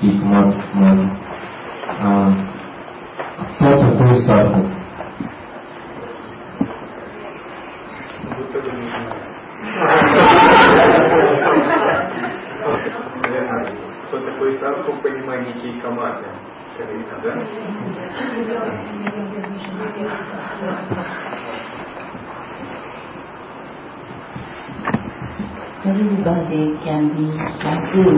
хикмат, ман. А, кто такой садху? Кто такой садху в понимании Кейкамата? да? Everybody can be mindful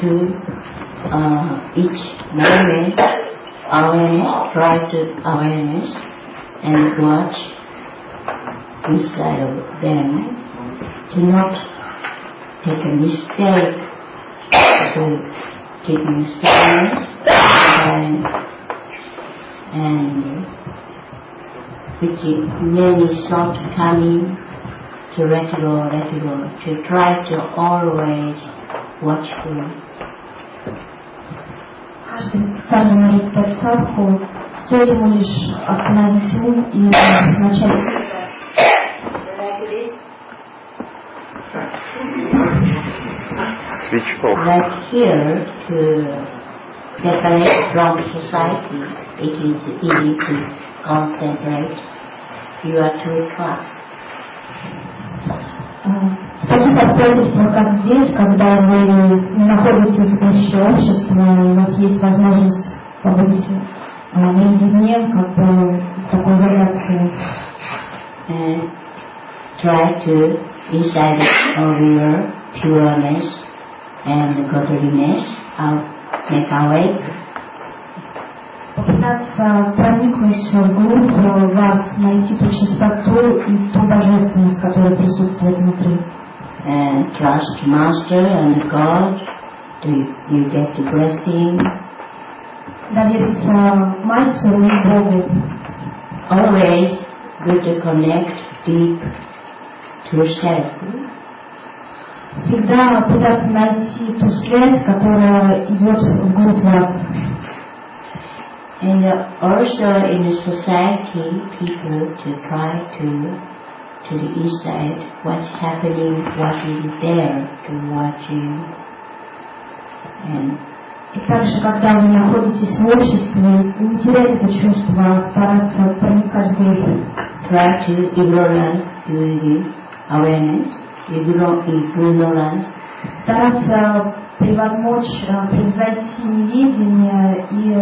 to uh, each moment awareness, try to awareness and watch inside of them to not take a mistake to keeping silence and, and which many thoughts coming to let go, to try to always watchful Каждый, каждый может стать садху, стоит ему лишь остановить ум и начать Switch off. Like here, to separate from society, it is easy to concentrate. You are too fast. В таких обстоятельствах, как здесь, когда вы находитесь в гуще общества, и у вас есть возможность побыть а, наедине, как бы в такой изоляции, try to inside of your pureness and godliness, out, make awake. Попытаться проникнуть вглубь вас, найти ту чистоту и ту божественность, которая присутствует внутри. and trust Master and God. Do you get the blessing? Довериться мастеру и Богу. Always good to connect deep to self. Всегда пытаться найти ту связь, которая идет вглубь вас. And also in the society, people to try to to the inside, what's happening, what is there to watching. And И также, когда вы находитесь в обществе, не терять это чувство, а стараться проникать вглубь. try to ignorance to the awareness, igno- ignorance Стараться превозмочь, э, превзойти неведение и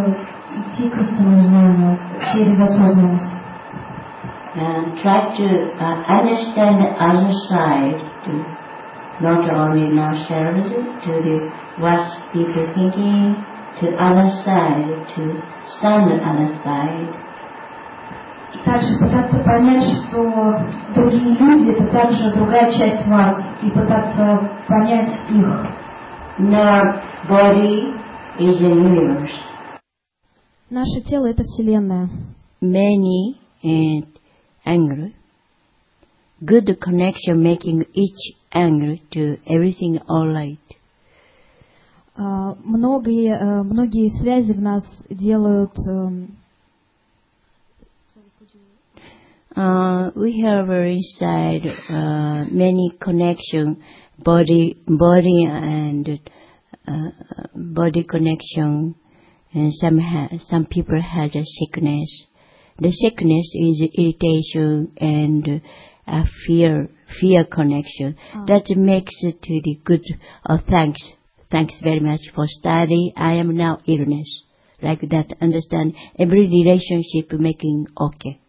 идти к истинному знанию через осознанность. and try to uh, understand the other side to not only ourselves, to the what people thinking, to other side, to stand the other side. И также пытаться понять, что другие люди это также другая часть вас, и пытаться понять их. Our body is a universe. Наше тело это Вселенная. Many and angry. Good connection making each angry to everything all right. А, Многие, э, многие связи в нас делают эм, Uh, we have inside uh, many connection, body, body and uh, body connection, and some ha- some people has a sickness. The sickness is irritation and a fear, fear connection. Ah. That makes it to the good. Oh, thanks, thanks very much for study. I am now illness. Like that, understand every relationship making okay.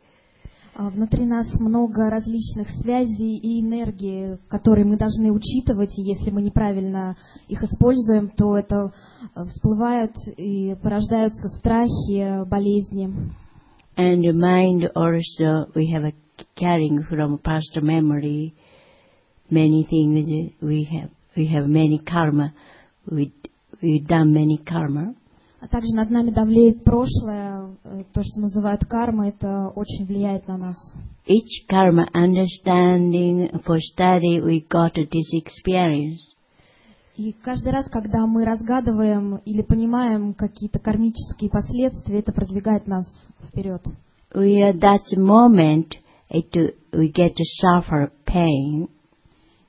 А Внутри нас много различных связей и энергии, которые мы должны учитывать, и если мы неправильно их используем, то это э, всплывают и порождаются страхи, болезни. And mind also, we have a carrying from past memory many things. We have we have many karma. We we done many karma, А также над нами давлеет прошлое, э, то, что называют карма, это очень влияет на нас. each karma understanding for study. We got this experience. И каждый раз, когда мы разгадываем или понимаем какие-то кармические последствия, это продвигает нас вперед. We at that moment it we get to suffer pain,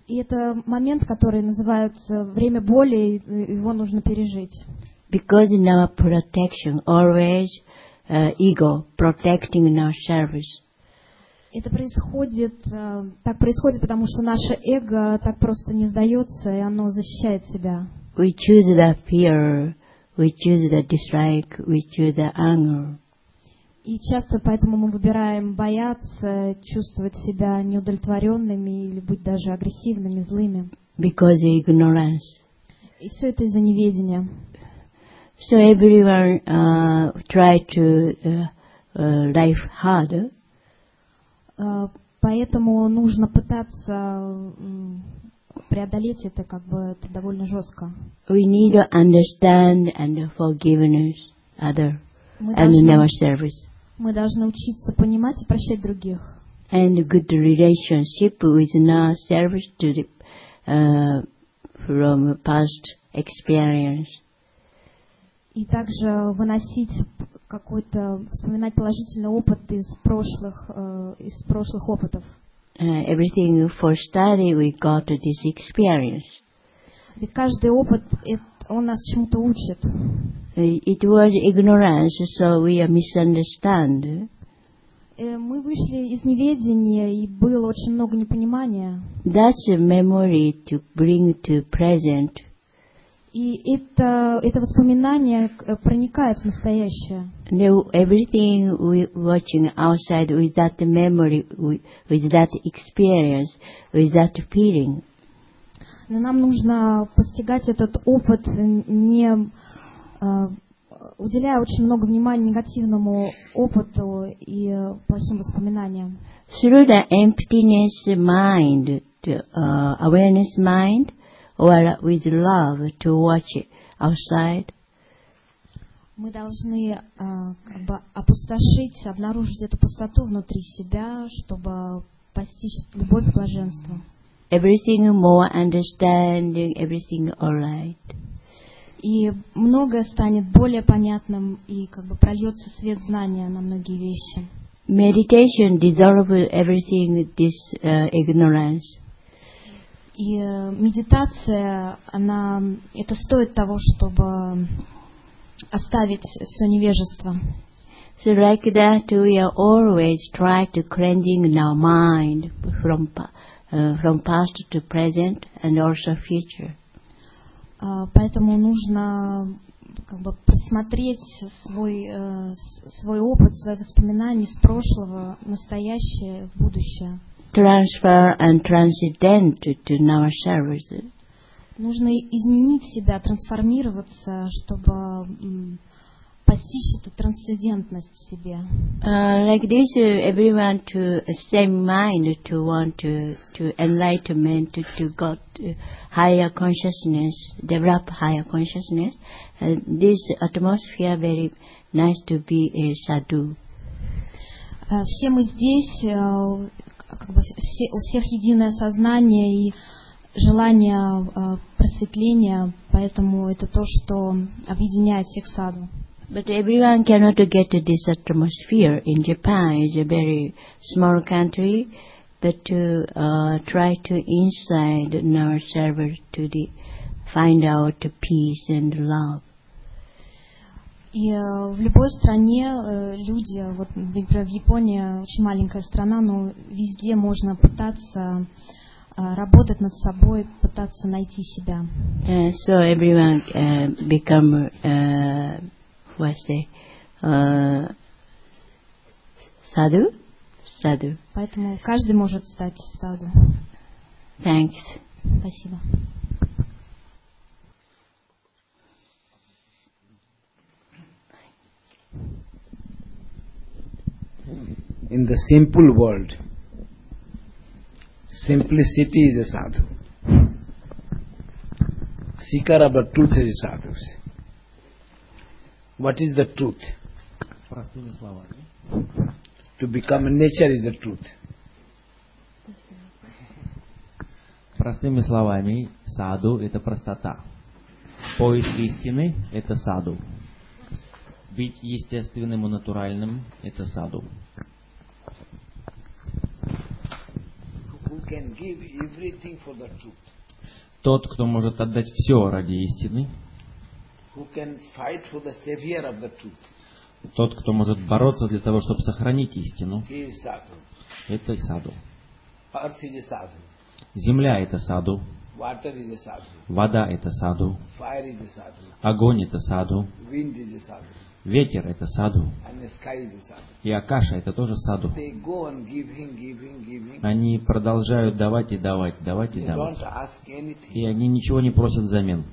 И это момент, который называется время боли, и его нужно пережить. Because in our protection, always uh, ego protecting our service. Это происходит, э, так происходит, потому что наше эго так просто не сдается, и оно защищает себя. We choose the fear, we choose the dislike, we choose the anger. И часто поэтому мы выбираем бояться, чувствовать себя неудовлетворенными или быть даже агрессивными, злыми. because of ignorance. И все это из-за неведения. So everyone uh, try to uh, uh, life hard, Э, Поэтому нужно пытаться преодолеть это, как бы это довольно жестко. we need to understand and forgiveness other Мы and in our должны, service. мы должны учиться понимать и прощать других. And good relationship with our service to the, uh, from past experience. И также выносить какой-то, вспоминать положительный опыт из прошлых, э, из прошлых опытов. Uh, everything for study we got this experience. Ведь каждый опыт, это- он нас чему-то учит. It was ignorance, so we misunderstand. Э, Мы вышли из неведения, и было очень много непонимания. That's a memory to bring to present. И это, это воспоминание э, проникает в настоящее. Now everything we watching outside with that memory, with, that experience, with that feeling. Но нам нужно постигать этот опыт, не э, уделяя очень много внимания негативному опыту и э, плохим воспоминаниям. Through the emptiness mind, to, uh, awareness mind, or with love to watch it outside, Мы должны э, как бы опустошить, обнаружить эту пустоту внутри себя, чтобы постичь любовь и блаженство. everything more understanding, everything alright. И многое станет более понятным, и как бы прольется свет знания на многие вещи. Meditation dissolves everything this uh, ignorance. И э, медитация, она, это стоит того, чтобы оставить все невежество. So like that, we are always try to cleansing our mind from uh, from past to present and also future. А, Поэтому нужно как бы просмотреть свой, с- свой опыт, свои воспоминания с прошлого, настоящее, в будущее. Transfer and transcend to, to our services. Нужно изменить себя, трансформироваться, чтобы м, постичь эту трансцендентность в себе. Uh, like this, uh, everyone to uh, same mind to want to to enlightenment to, to got uh, higher consciousness, develop higher consciousness. Uh, this atmosphere very nice to be a sadhu. Э, Все мы здесь, э, как бы все, у всех единое сознание и желание э, просветления, поэтому это то, что объединяет всех саду. But everyone cannot get this atmosphere. In Japan, it's a very small country, but to uh, try to inside our server to the find out peace and love. И э, в любой стране э, люди, вот, например, в Японии очень маленькая страна, но везде можно пытаться э, работать над собой, пытаться найти себя. Uh, so everyone uh, become uh, what say uh, sadhu, sadhu. Поэтому каждый может стать саду. Thanks. Спасибо. in the simple world, simplicity is a sadhu. Seeker of the truth is a sadhu. What is the truth? Простыми словами. To become a nature is the truth. Простыми словами, саду – это простота. Поиск истины – это саду. Быть естественным и натуральным – это саду. Тот, кто может отдать все ради истины. Тот, кто может бороться для того, чтобы сохранить истину, это саду. Земля это саду, вода это саду, огонь это саду, Ветер это саду, и акаша это тоже саду. Они продолжают давать и давать, давать и давать. И они ничего не просят взамен,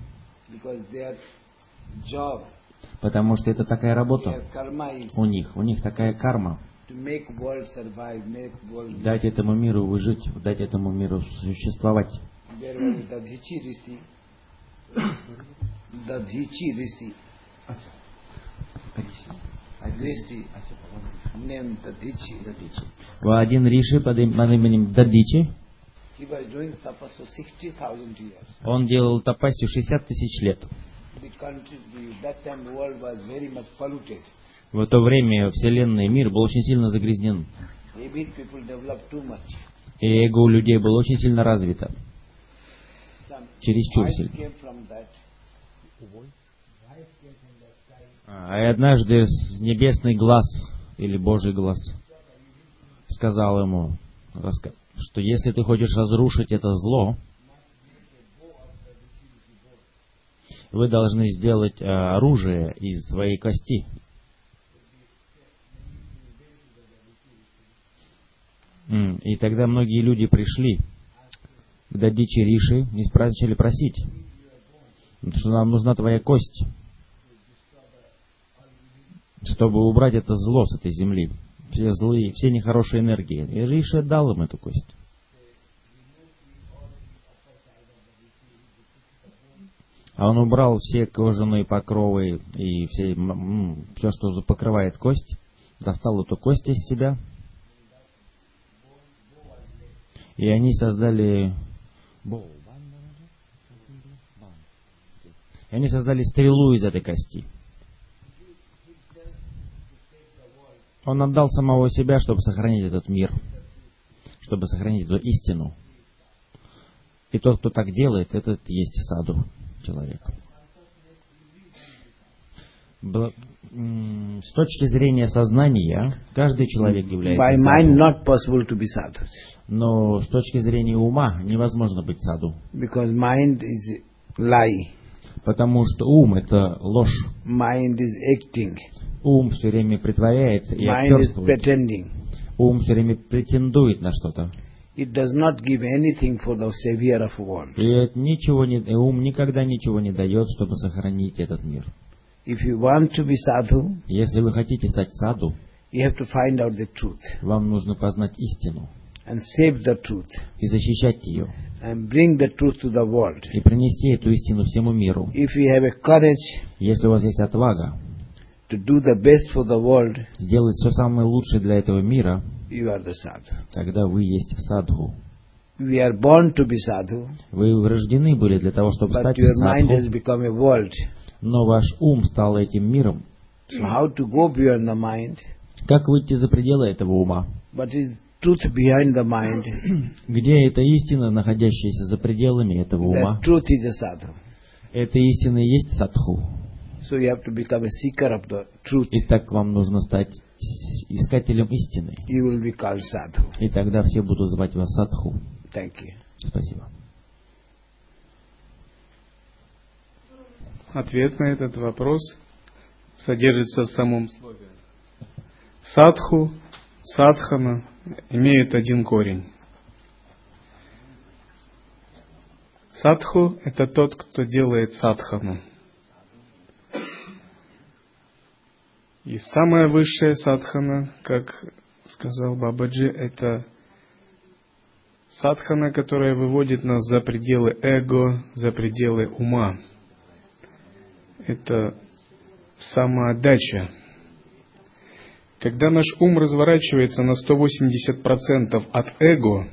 потому что это такая работа у них. У них такая карма. Дать этому миру выжить, дать этому миру существовать. Dadhichi. Один риши под им- под именем Дадичи, He was doing tapas for 60,000 years. он делал тапасию 60 тысяч лет. В то время Вселенная и мир был очень сильно загрязнен. И эго у людей было очень сильно развито. Чересчур сильно. А однажды небесный глаз, или Божий глаз, сказал ему, что если ты хочешь разрушить это зло, вы должны сделать э, оружие из своей кости. И тогда многие люди пришли к Дадичи Риши и начали просить, что нам нужна твоя кость, чтобы убрать это зло с этой земли, все злые, все нехорошие энергии. И Риши дал им эту кость. А он убрал все кожаные покровы и все, все, что покрывает кость, достал эту кость из себя, и они создали... И они создали стрелу из этой кости. Он отдал самого себя, чтобы сохранить этот мир, чтобы сохранить эту истину. И тот, кто так делает, этот есть саду человек. С точки зрения сознания, каждый человек является By mind, саду. not possible to be sadhu. Но с точки зрения ума невозможно быть саду. Because mind is lie. Потому что ум — это ложь. Mind is acting. Ум все время притворяется и Mind is pretending. Ум все время претендует на что-то. It does not give anything for the savior of world. И ничего не, ум никогда ничего не дает, чтобы сохранить этот мир. If you want to be sadhu, Если вы хотите стать саду, you have to find out the truth вам нужно познать истину and save the truth и защищать ее, and bring the truth to the world. и принести эту истину всему миру. If you have a courage Если у вас есть отвага to do the best for the world, сделать все самое лучшее для этого мира, you are the sadhu. тогда вы есть садху. We are born to be sadhu, Вы рождены были для того, чтобы but стать your mind has садху, become a world. но ваш ум стал этим миром. So how to go beyond the mind? Как выйти за пределы этого ума? What is truth behind the mind? Где эта истина, находящаяся за пределами этого That ума? truth is a sadhu. Эта истина и есть садху. So you have to become a seeker of the truth. И так вам нужно стать искателем истины. You will be called sadhu. И тогда все будут звать вас садху. Thank you. Спасибо. Ответ на этот вопрос содержится в самом слове. Садху, садхана имеют один корень. Садху – это тот, кто делает садхану. И самая высшая садхана, как сказал Бабаджи, это садхана, которая выводит нас за пределы эго, за пределы ума это самоотдача. Когда наш ум разворачивается на 180% от эго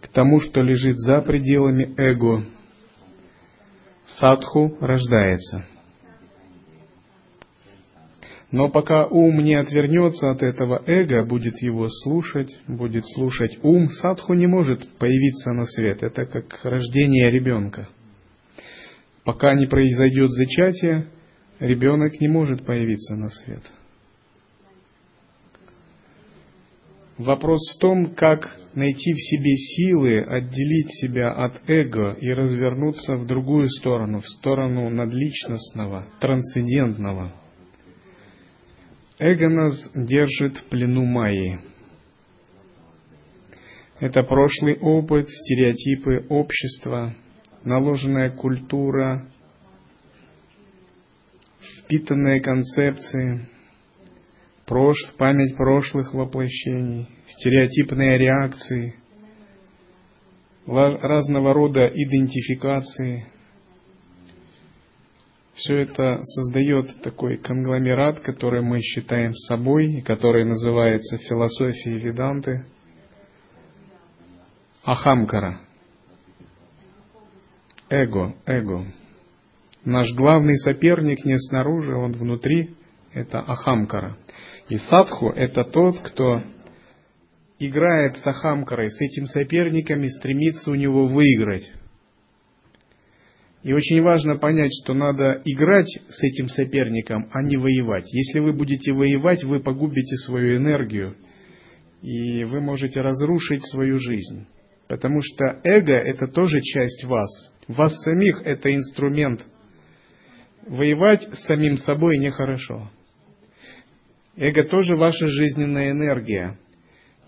к тому, что лежит за пределами эго, садху рождается. Но пока ум не отвернется от этого эго, будет его слушать, будет слушать ум, садху не может появиться на свет. Это как рождение ребенка. Пока не произойдет зачатие, ребенок не может появиться на свет. Вопрос в том, как найти в себе силы отделить себя от эго и развернуться в другую сторону, в сторону надличностного, трансцендентного. Эго нас держит в плену майи. Это прошлый опыт, стереотипы общества, наложенная культура, впитанные концепции, прош... память прошлых воплощений, стереотипные реакции, разного рода идентификации. Все это создает такой конгломерат, который мы считаем собой, и который называется философией Веданты – Ахамкара. Эго, эго. Наш главный соперник не снаружи, он внутри. Это Ахамкара. И садху – это тот, кто играет с Ахамкарой, с этим соперником и стремится у него выиграть. И очень важно понять, что надо играть с этим соперником, а не воевать. Если вы будете воевать, вы погубите свою энергию, и вы можете разрушить свою жизнь. Потому что эго – это тоже часть вас. Вас самих – это инструмент. Воевать с самим собой нехорошо. Эго тоже ваша жизненная энергия.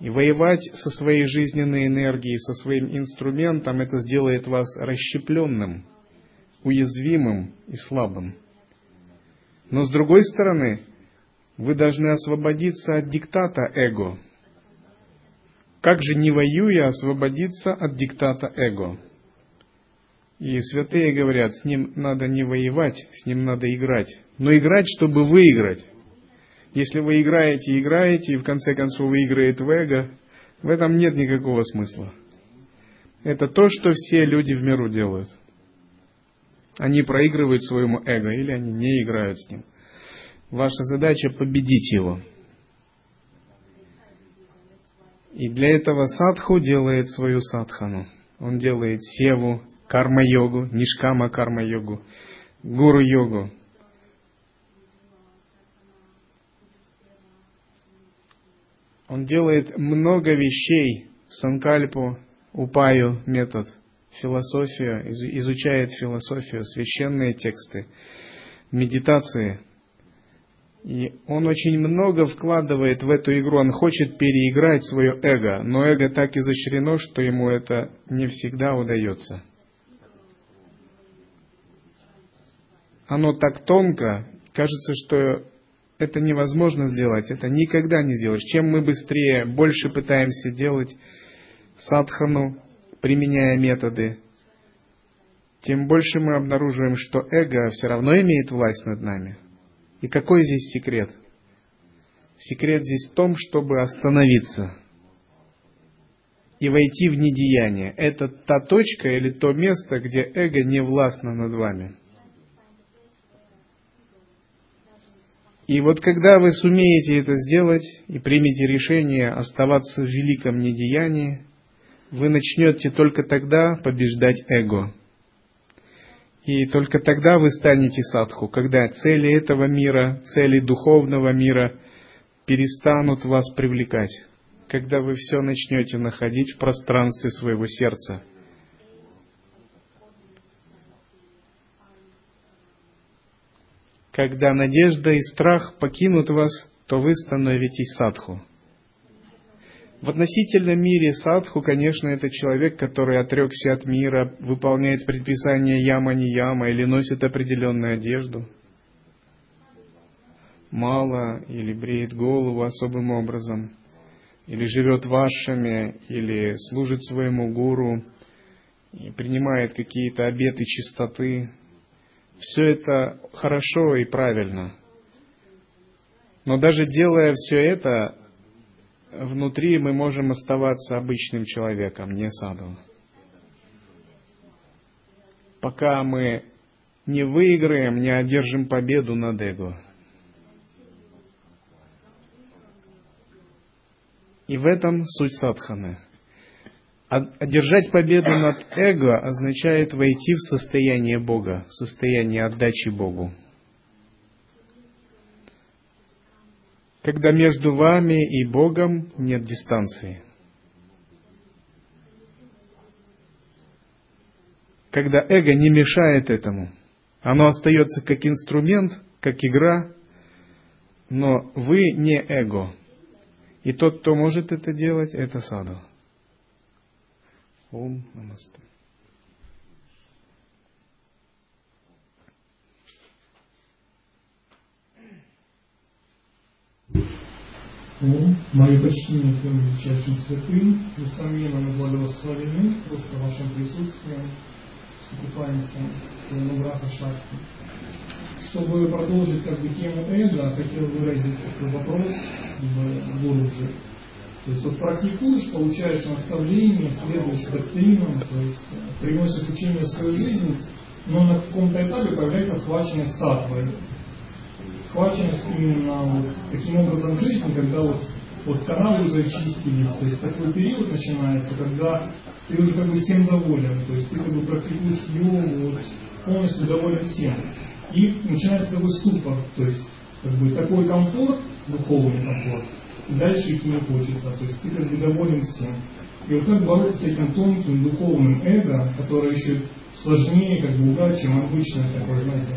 И воевать со своей жизненной энергией, со своим инструментом, это сделает вас расщепленным, уязвимым и слабым. Но с другой стороны, вы должны освободиться от диктата эго – как же не воюя освободиться от диктата эго? И святые говорят, с ним надо не воевать, с ним надо играть. Но играть, чтобы выиграть. Если вы играете, играете, и в конце концов выиграет в эго, в этом нет никакого смысла. Это то, что все люди в миру делают. Они проигрывают своему эго, или они не играют с ним. Ваша задача победить его – и для этого садху делает свою садхану. Он делает севу, карма-йогу, нишкама карма-йогу, гуру-йогу. Он делает много вещей, санкальпу, упаю, метод, философию, изучает философию, священные тексты, медитации – и он очень много вкладывает в эту игру, он хочет переиграть свое эго, но эго так изощрено, что ему это не всегда удается. Оно так тонко, кажется, что это невозможно сделать, это никогда не сделаешь. Чем мы быстрее, больше пытаемся делать садхану, применяя методы, тем больше мы обнаруживаем, что эго все равно имеет власть над нами – и какой здесь секрет? Секрет здесь в том, чтобы остановиться и войти в недеяние. Это та точка или то место, где эго не властно над вами. И вот когда вы сумеете это сделать и примете решение оставаться в великом недеянии, вы начнете только тогда побеждать эго. И только тогда вы станете садху, когда цели этого мира, цели духовного мира перестанут вас привлекать, когда вы все начнете находить в пространстве своего сердца. Когда надежда и страх покинут вас, то вы становитесь садху. В относительном мире садху, конечно, это человек, который отрекся от мира, выполняет предписания яма не яма или носит определенную одежду. Мало или бреет голову особым образом, или живет вашими, или служит своему гуру, и принимает какие-то обеты чистоты. Все это хорошо и правильно. Но даже делая все это, внутри мы можем оставаться обычным человеком, не саду. Пока мы не выиграем, не одержим победу над эго. И в этом суть садханы. Одержать победу над эго означает войти в состояние Бога, в состояние отдачи Богу. Когда между вами и Богом нет дистанции. Когда эго не мешает этому. Оно остается как инструмент, как игра, но вы не эго. И тот, кто может это делать, это саду. Ом намасте. Ом, мои почтения тем величайшим святым, несомненно, благословены просто вашим присутствием, вступаемся в Нубраха Шакти. Чтобы продолжить как бы тему эго, хотел выразить такой вопрос в Гуруджи. То есть вот практикуешь, получаешь наставление, следуешь доктринам, то есть э, приносишь учение в свою жизнь, но на каком-то этапе появляется схваченность сатвой. Схваченность именно вот таким образом жизни, когда вот, вот каналы уже очистились. То есть такой период начинается, когда ты уже как бы всем доволен. То есть ты как бы практикуешь йогу, вот, полностью доволен всем. И начинается такой ступор. То есть как бы такой комфорт, духовный комфорт, дальше идти не хочется. То есть ты как бы доволен всем. И вот как бороться с этим тонким духовным эго, которое еще сложнее, как бы угадать, чем обычное такое, знаете,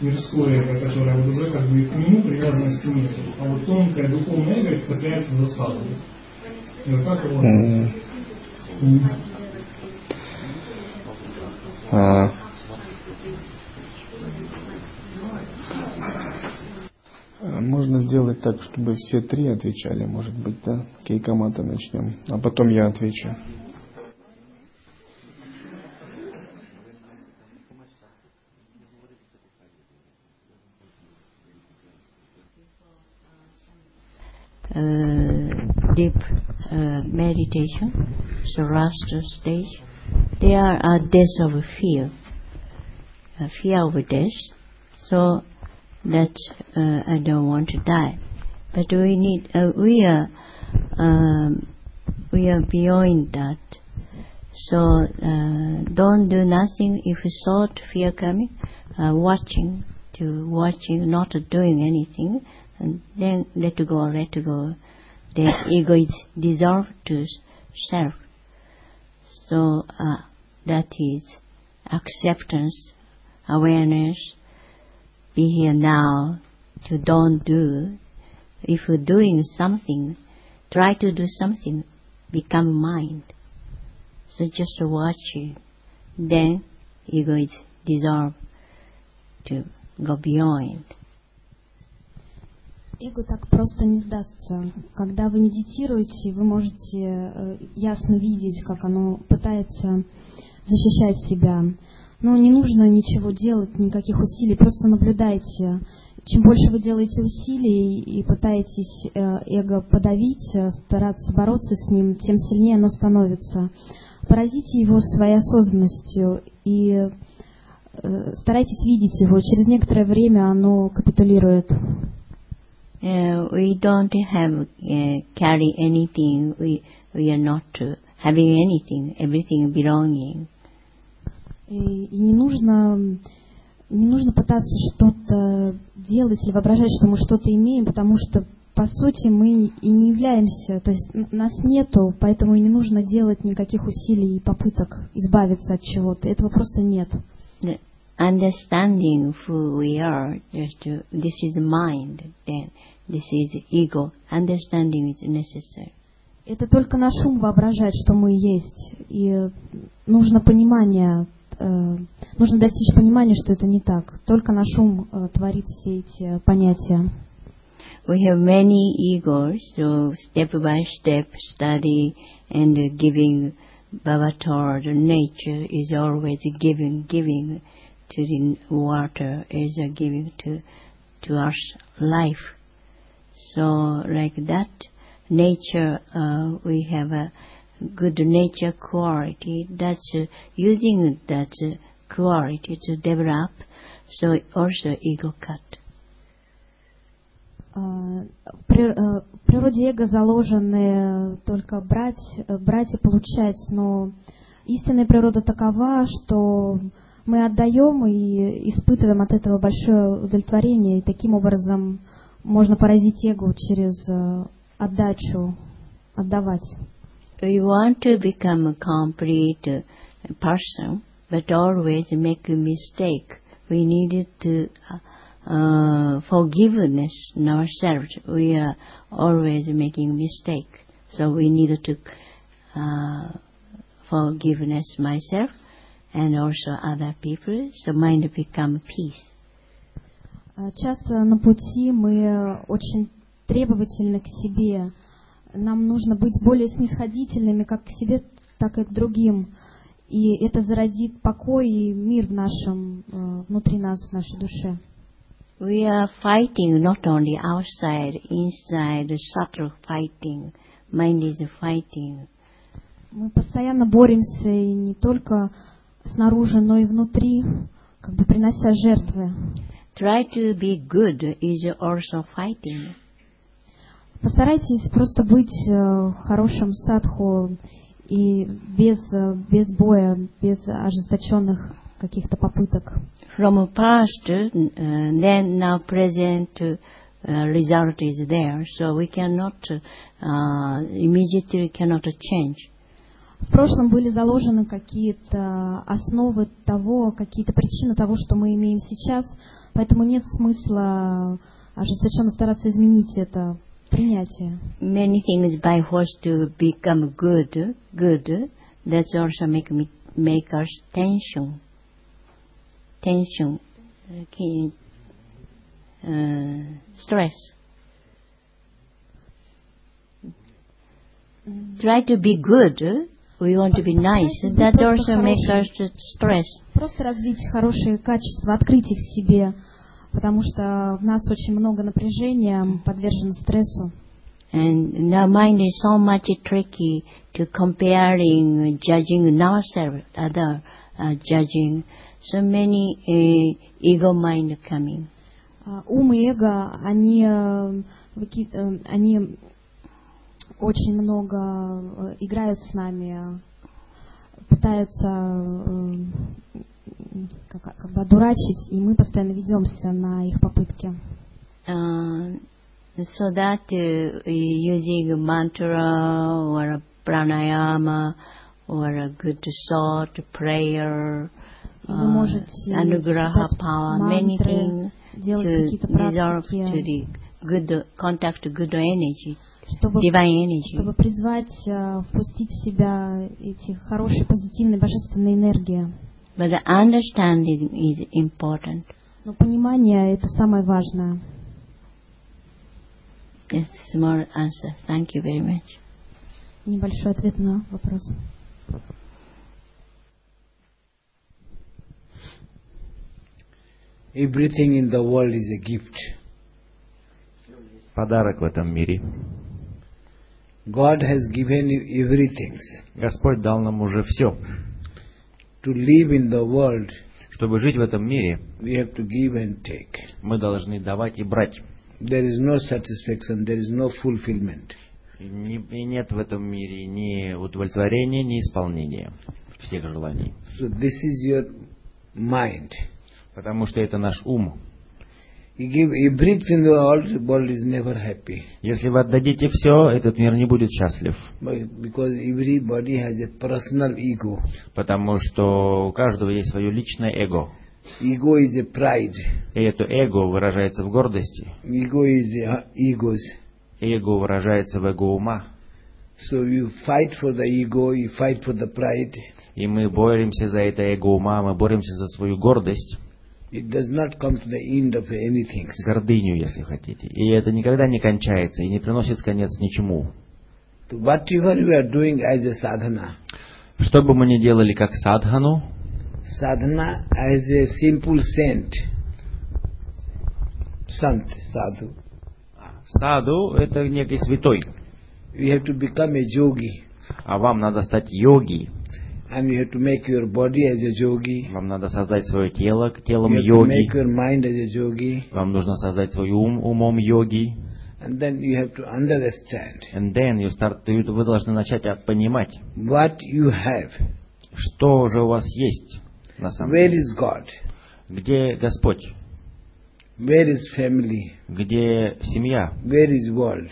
мирское эго, которое вот уже как бы к нему привязанности нет. А вот тонкое духовное эго цепляется за саду. И вот как его... А, Можно сделать так, чтобы все три отвечали, может быть, да? Кейкомата начнем, а потом я отвечу. Uh, deep uh, meditation, Sarastra stage, there are days of fear, uh, fear of death. So that uh, I don't want to die. But we need, uh, we are, um, we are beyond that. So uh, don't do nothing if you thought fear coming, uh, watching to watching, not doing anything, and then let go, let go. The ego is dissolved to self. So uh, that is acceptance, awareness, be here now, to don't do. If you're doing something, try to do something, become mind. So just watch it. Then ego is dissolved to go beyond. Эго так просто не сдастся. Когда вы медитируете, вы можете э, ясно видеть, как оно пытается защищать себя. Но не нужно ничего делать, никаких усилий, просто наблюдайте. Чем больше вы делаете усилий и пытаетесь э, эго подавить, э, стараться бороться с ним, тем сильнее оно становится. Поразите его своей осознанностью и э, старайтесь видеть его. Через некоторое время оно капитулирует. Uh, we don't have uh, carry anything. We we are not uh, having anything. Everything belonging. И, не нужно не нужно пытаться что-то делать или воображать, что мы что-то имеем, потому что по сути мы и не являемся, то есть нас нету, поэтому и не нужно делать никаких усилий и попыток избавиться от чего-то. Этого просто нет. The understanding who we are, just to, this is mind, then this is ego. Understanding is necessary. Это только наш ум воображает, что мы есть. И нужно понимание нужно достичь понимания, что это не так. Только наш ум э, творит все эти понятия. We have many egos, so step by step study and giving Bhavatar, the nature is always giving, giving to the water, is giving to, to us life. So like that, nature, uh, we have a good nature quality, that's using that quality to develop, so also ego cut. А, В э, в природе эго заложены только брать, э, брать и получать, но истинная природа такова, что мы отдаем и испытываем от этого большое удовлетворение, и таким образом можно поразить эго через э, отдачу, отдавать. We want to become a complete uh, person, but always make a mistake. We needed to uh, uh, forgiveness in ourselves. We are always making mistake, so we needed to uh, forgiveness myself and also other people. So mind become peace. А Часто на пути мы очень требовательны к себе. Нам нужно быть более снисходительными как к себе, так и к другим. И это зародит покой и мир в нашем, э, внутри нас, в нашей душе. We are fighting not only outside, inside, subtle fighting. Mind is fighting. Мы постоянно боремся и не только снаружи, но и внутри, как бы принося жертвы. Try to be good is also fighting. Постарайтесь просто быть э, хорошим садху и без, э, без боя, без ожесточенных каких-то попыток. From past, uh, then now present uh, result is there, so we cannot uh, immediately cannot change. В прошлом были заложены какие-то основы того, какие-то причины того, что мы имеем сейчас, поэтому нет смысла ожесточенно стараться изменить это принятие. Many things by which to become good, good, that's also make me make us tension, tension, okay, uh, stress. Try to be good. We want to be nice. That also makes us stress. Просто развить хорошие качества, открыть их в себе, потому что в нас очень много напряжения, подвержено стрессу. And now mind is so much tricky to comparing, judging ourselves, other uh, judging. So many uh, ego mind coming. А Ум и эго, они, э, э, они очень много э, играют с нами, пытаются как, как бы одурачить, и мы постоянно ведемся на их попытки. Uh, so that uh, using mantra or pranayama or a good thought, prayer, можете anugraha power, many мантры, things делать to dissolve to the good contact good energy, чтобы, чтобы призвать, э, впустить в себя эти хорошие, позитивные, божественные энергии. But the understanding is important. Но понимание – это самое важное. It's a small answer. Thank you very much. Небольшой ответ на вопрос. Everything in the world is a gift. Подарок в этом мире. God has given you everything. Господь дал нам уже все. To live in the world, Чтобы жить в этом мире, we have to give and take. мы должны давать и брать. There is no satisfaction, there is no fulfillment. И, не- и нет в этом мире ни удовлетворения, ни исполнения всех желаний. So this is your mind. Потому что это наш ум. Если вы отдадите все, этот мир не будет счастлив. Потому что у каждого есть свое личное эго. Ego is a pride. И это эго выражается в гордости. Ego is a egos. Эго выражается в эго ума. So you fight for the ego, you fight for the pride. И мы боремся за это эго ума, мы боремся за свою гордость, It does not come to the end of anything. гордыню, если хотите. И это никогда не кончается и не приносит конец ничему. Whatever you are doing as a sadhana, Что бы мы ни делали как садхану, sadhana as a simple saint, sant, sadhu, саду это некий святой, you have to become a yogi. а вам надо стать йоги. And you have to make your body as a yogi. Вам надо создать свое тело к телом You have to йоги. make your mind as a yogi. Вам нужно создать свой ум умом йоги. And then you have to understand And then you start, вы вы должны начать а, понимать, what you have. что же у вас есть на самом Where деле. is God? Где Господь? Where is family? Где семья? Where is world?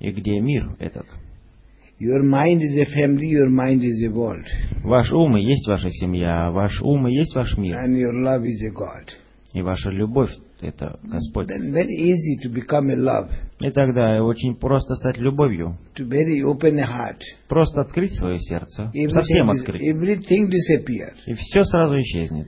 И где мир этот? Your mind is a family, your mind is a world. Ваш ум и есть ваша семья, ваш ум и есть ваш мир. And your love is a God. И ваша любовь — это Господь. Then very easy to become a love, И тогда очень просто стать любовью. to very open a heart. Просто открыть свое сердце. Everything, Совсем открыть. everything disappear. И все сразу исчезнет.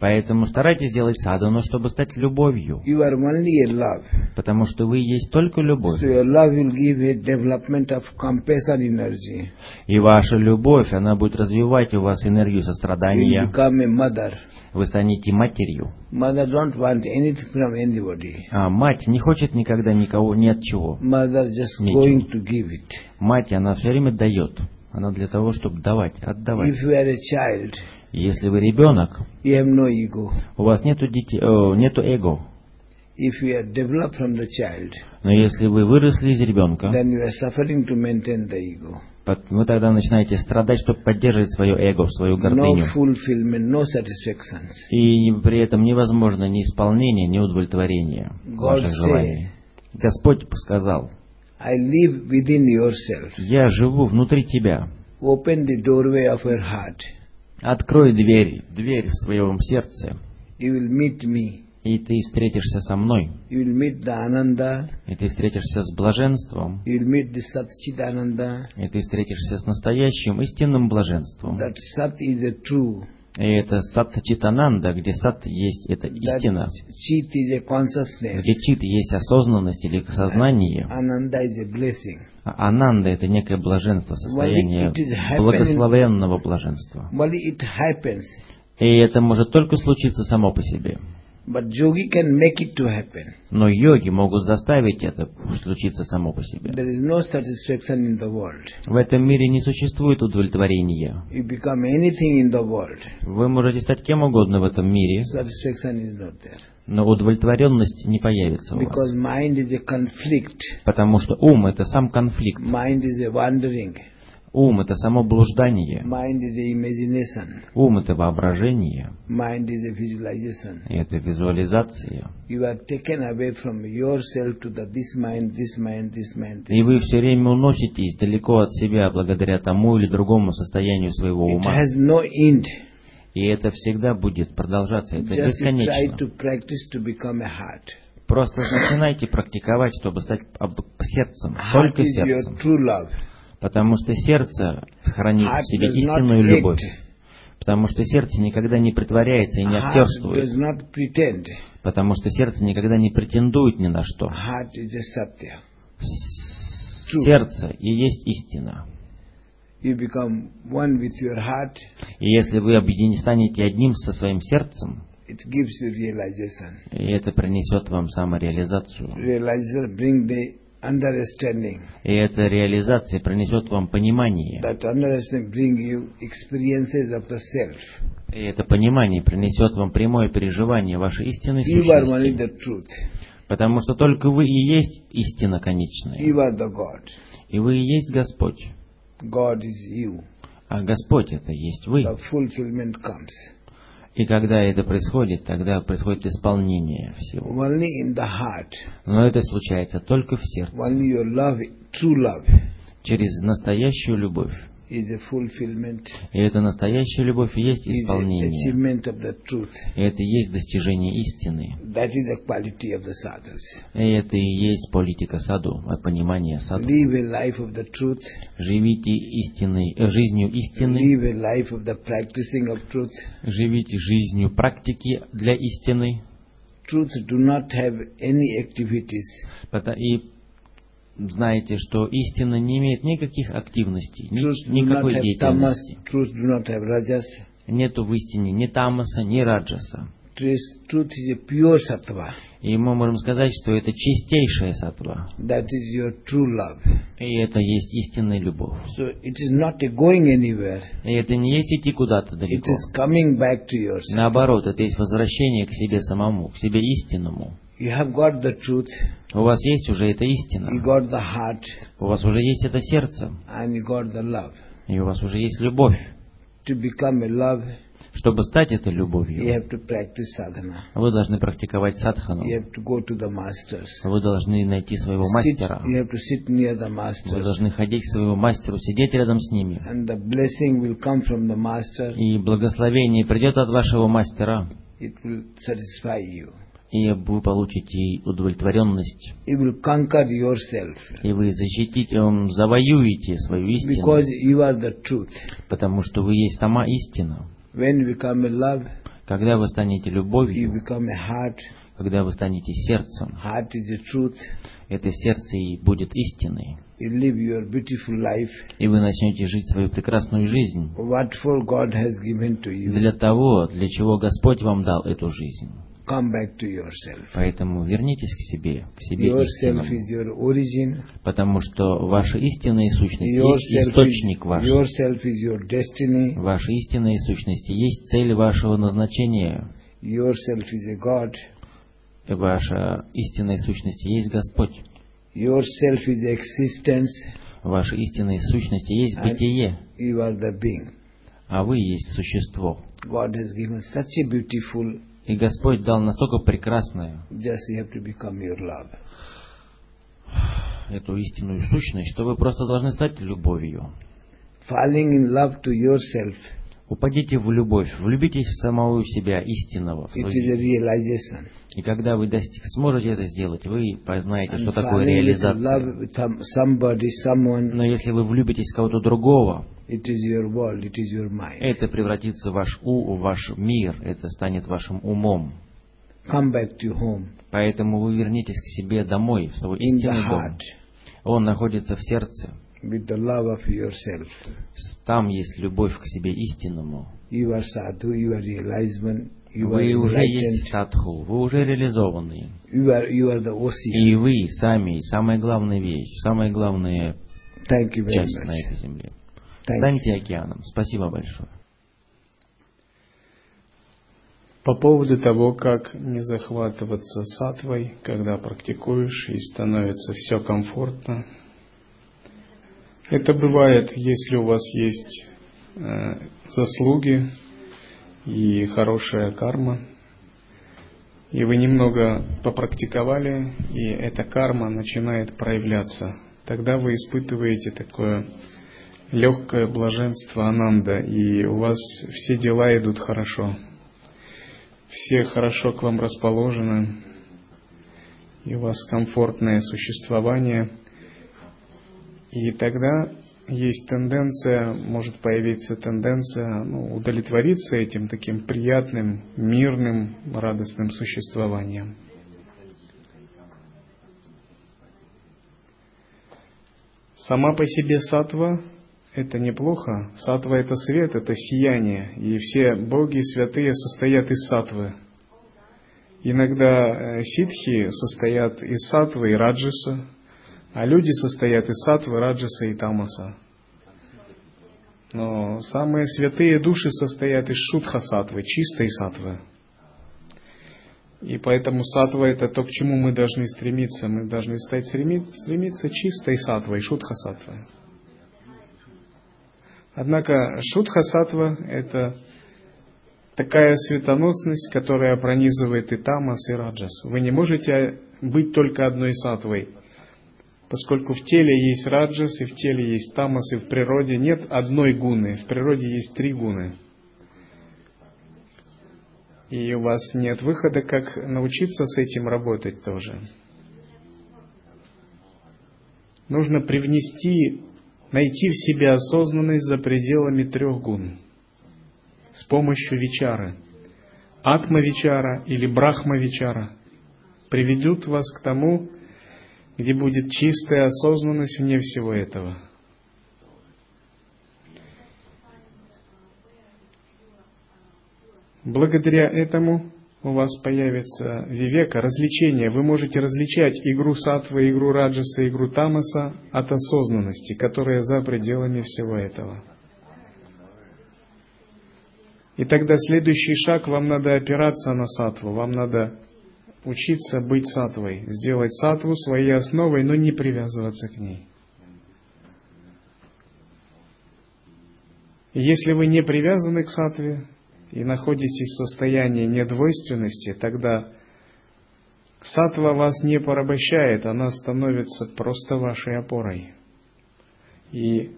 Поэтому старайтесь сделать садхану, чтобы стать любовью. You are only a love. Потому что вы есть только любовь. So your love will give a development of compassion energy. И ваша любовь, она будет развивать у вас энергию You сострадания. become a mother. Вы станете матерью. Mother don't want anything from anybody. А мать не хочет никогда никого ни от чего. Mother just Ничего. going to give it. Мать, она все время дает. Она для того, чтобы давать, отдавать. If you are a child, Если вы ребенок, you have no ego. у вас нету, детей, э, нету эго. If you are developed from the child, Но если вы выросли из ребенка, then you are suffering to maintain the ego. вы тогда начинаете страдать, чтобы поддерживать свое эго, свою No гордыню. fulfillment, no satisfaction. И при этом невозможно ни исполнение, ни удовлетворение God ваших say, желаний. Господь сказал, I live within yourself. я живу внутри тебя. Open the doorway of your heart. Открой дверь, дверь в своем сердце, You will meet me. и ты встретишься со мной, You will meet the Ananda. и ты встретишься с блаженством, You will meet the Satchitananda. и ты встретишься с настоящим истинным блаженством. That Sat is a true. И это сат-читананда, где сат есть, это истина, где чит есть осознанность или сознание, а ананда это некое блаженство, состояние благословенного блаженства. И это может только случиться само по себе. But yogi can make it to happen. Но йоги могут заставить это случиться само по себе. There is no satisfaction in the world. В этом мире не существует удовлетворения. You become anything in the world. Вы можете стать кем угодно в этом мире, Satisfaction is not there. но удовлетворенность не появится у Because вас. mind is a conflict. Потому что ум это сам конфликт. Mind is a wandering. Ум это само блуждание. Ум это воображение. И это визуализация. И вы все время уноситесь далеко от себя благодаря тому или другому состоянию своего ума. И это всегда будет продолжаться. Это бесконечно. Просто начинайте практиковать, чтобы стать сердцем. Только сердцем. Потому что сердце хранит в себе истинную любовь. Потому что сердце никогда не притворяется и не актерствует. Потому что сердце никогда не претендует ни на что. Сердце и есть истина. И если вы объединены, станете одним со своим сердцем, It gives you realization. и это принесет вам самореализацию. Realization bring the understanding. И эта реализация принесет вам понимание. That understanding bring you experiences of the self. И это понимание принесет вам прямое переживание вашей истинной сущности. Потому что только вы и есть истина конечная. You are the God. И вы и есть Господь. God is you. А Господь это есть вы. И когда это происходит, тогда происходит исполнение всего. Only in the heart. Но это случается только в сердце. Only your love, true love, Через настоящую любовь. И эта настоящая любовь и есть исполнение. achievement of the truth. И это и есть достижение истины. That is the quality of the sadhus. И это и есть политика саду, а понимание саду. Живите истинной, э, жизнью истины, живите жизнью практики для истины, Truth do not have any activities. И знаете, что истина не имеет никаких активностей, ни- никакой tamas. деятельности. Нету в истине ни тамаса, ни раджаса. И мы можем сказать, что это чистейшая сатва. That is your true love. И это есть истинная любовь. So it is not going anywhere. И это не есть идти куда-то It далеко. is coming back to yourself. Наоборот, это есть возвращение к себе самому, к себе истинному. You have got the truth, У вас есть уже эта you истина, got the heart, у вас уже есть это сердце, and you got the love. и у вас уже есть любовь. To become a love, Чтобы стать этой you любовью, have to practice sadhana. вы должны практиковать садхану. You have to go to the masters. Вы должны найти своего Sit, мастера. you have to sit near the Вы masters. должны ходить к своему мастеру, сидеть рядом с ними. And the blessing will come from the master. И благословение придет от вашего мастера, It will satisfy you. И вы получите удовлетворенность. It will conquer yourself. И вы защитите, завоюете свою истину, Because you are the truth. потому что вы есть сама истина. When you become a love, Когда вы станете you любовью, become a heart. когда вы станете сердцем, Heart is the truth. это сердце и будет истиной. You live your beautiful life. И вы начнете жить свою прекрасную жизнь What for God has given to you. для того, для чего Господь вам дал эту жизнь. Come back to yourself. Поэтому вернитесь к себе, к себе Yourself is your origin. Потому что ваша истинная сущность есть источник is, ваш. yourself is your destiny. Ваша истинная сущность есть цель вашего назначения. Yourself is a God. Ваша истинная сущность есть Господь. Yourself is existence. Ваша истинная сущность есть бытие, You are the being. а вы есть существо. God has given such a beautiful, И Господь дал настолько прекрасную love. эту истинную сущность, что вы просто должны стать любовью. Falling in love to yourself, Упадите в любовь, влюбитесь в самого себя, истинного. в it is a realization. И когда вы достиг, сможете это сделать, вы познаете, что такое реализация. somebody, someone, Но если вы влюбитесь в кого-то другого, world, это превратится в ваш у, в ваш мир, это станет вашим умом. Поэтому вы вернитесь к себе домой, в свой истинный дом. Он находится в сердце. with the love of yourself. Там есть любовь к себе истинному. You are sadhu, you are are Вы уже есть садху, вы уже реализованы. you are, you are the ocean. И вы сами, самая главная вещь, самая главная Thank you very часть на этой земле. Thank you. Станьте океаном. Спасибо большое. По поводу того, как не захватываться сатвой, когда практикуешь и становится все комфортно. Это бывает, если у вас есть э, заслуги и хорошая карма, и вы немного попрактиковали, и эта карма начинает проявляться. Тогда вы испытываете такое легкое блаженство ананда, и у вас все дела идут хорошо. Все хорошо к вам расположены, и у вас комфортное существование, и тогда есть тенденция, может появиться тенденция ну, удовлетвориться этим таким приятным, мирным, радостным существованием. Сама по себе сатва – это неплохо. Сатва – это свет, это сияние. И все боги святые состоят из сатвы. Иногда э, ситхи состоят из сатвы и раджаса, а люди состоят из сатвы, раджаса и тамаса. Но самые святые души состоят из шутха сатвы, чистой сатвы. И поэтому сатва это то, к чему мы должны стремиться. Мы должны стать стремиться, чистой сатвой, шутха сатвой. Однако шутха сатва это такая светоносность, которая пронизывает и тамас, и раджас. Вы не можете быть только одной сатвой, поскольку в теле есть раджас, и в теле есть тамас, и в природе нет одной гуны, в природе есть три гуны. И у вас нет выхода, как научиться с этим работать тоже. Нужно привнести, найти в себе осознанность за пределами трех гун с помощью вичары. Атма-вичара или брахма-вичара приведут вас к тому, где будет чистая осознанность вне всего этого. Благодаря этому у вас появится вивека, развлечение. Вы можете различать игру сатвы, игру раджаса, игру тамаса от осознанности, которая за пределами всего этого. И тогда следующий шаг, вам надо опираться на сатву, вам надо учиться быть сатвой, сделать сатву своей основой, но не привязываться к ней. Если вы не привязаны к сатве и находитесь в состоянии недвойственности, тогда сатва вас не порабощает, она становится просто вашей опорой. И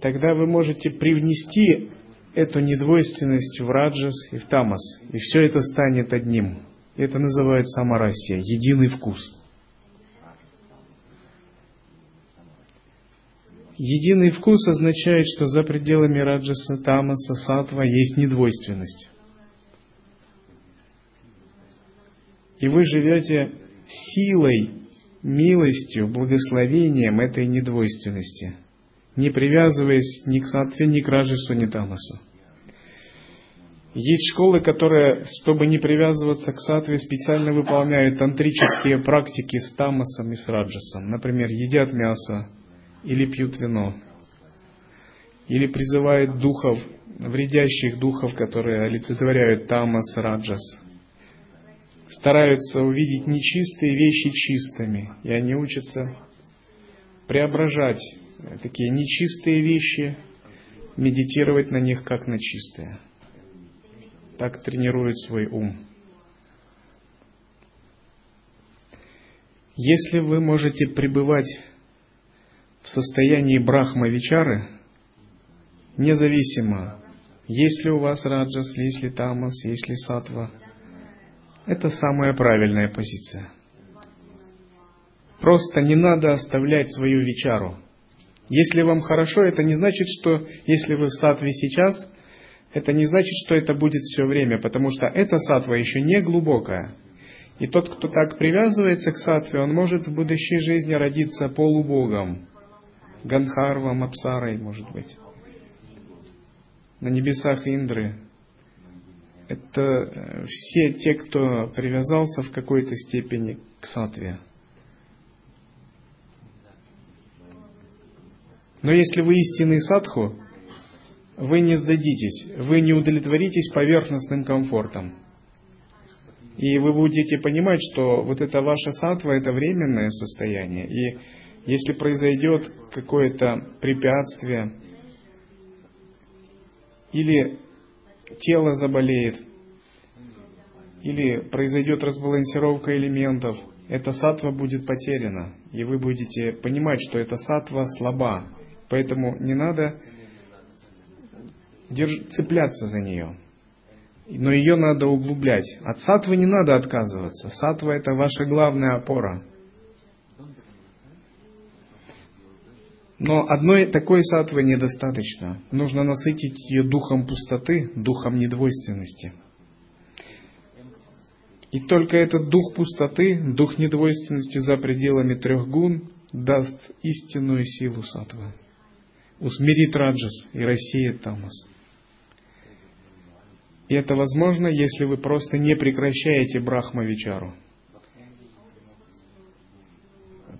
тогда вы можете привнести эту недвойственность в раджас и в тамас, и все это станет одним. Это называется самарасия, единый вкус – Единый вкус означает, что за пределами раджаса, тамаса, сатва есть недвойственность. И вы живете силой, милостью, благословением этой недвойственности, не привязываясь ни к сатве, ни к раджасу, ни к тамасу. Есть школы, которые, чтобы не привязываться к сатве, специально выполняют тантрические практики с тамасом и с раджасом. Например, едят мясо, или пьют вино, или призывает духов, вредящих духов, которые олицетворяют тамас, раджас, стараются увидеть нечистые вещи чистыми, и они учатся преображать такие нечистые вещи, медитировать на них как на чистые. Так тренируют свой ум. Если вы можете пребывать в состоянии брахма-вичары, независимо, есть ли у вас раджас, есть ли тамас, есть ли сатва, это самая правильная позиция. Просто не надо оставлять свою вичару. Если вам хорошо, это не значит, что если вы в сатве сейчас, это не значит, что это будет все время, потому что эта сатва еще не глубокая. И тот, кто так привязывается к сатве, он может в будущей жизни родиться полубогом. Гандхарвом, Апсарой, может быть. На небесах Индры. Это э, все те, кто привязался в какой-то степени к сатве. Но если вы истинный садху, вы не сдадитесь, вы не удовлетворитесь поверхностным комфортом. И вы будете понимать, что вот это ваше сатва – это временное состояние. И если произойдет какое-то препятствие, или тело заболеет, или произойдет разбалансировка элементов, эта сатва будет потеряна, и вы будете понимать, что эта сатва слаба, поэтому не надо держ... цепляться за нее, но ее надо углублять. От сатвы не надо отказываться, сатва это ваша главная опора – Но одной такой сатвы недостаточно. Нужно насытить ее духом пустоты, духом недвойственности. И только этот дух пустоты, дух недвойственности за пределами трех гун даст истинную силу сатвы. Усмирит раджас и рассеет тамас. И это возможно, если вы просто не прекращаете брахма-вичару.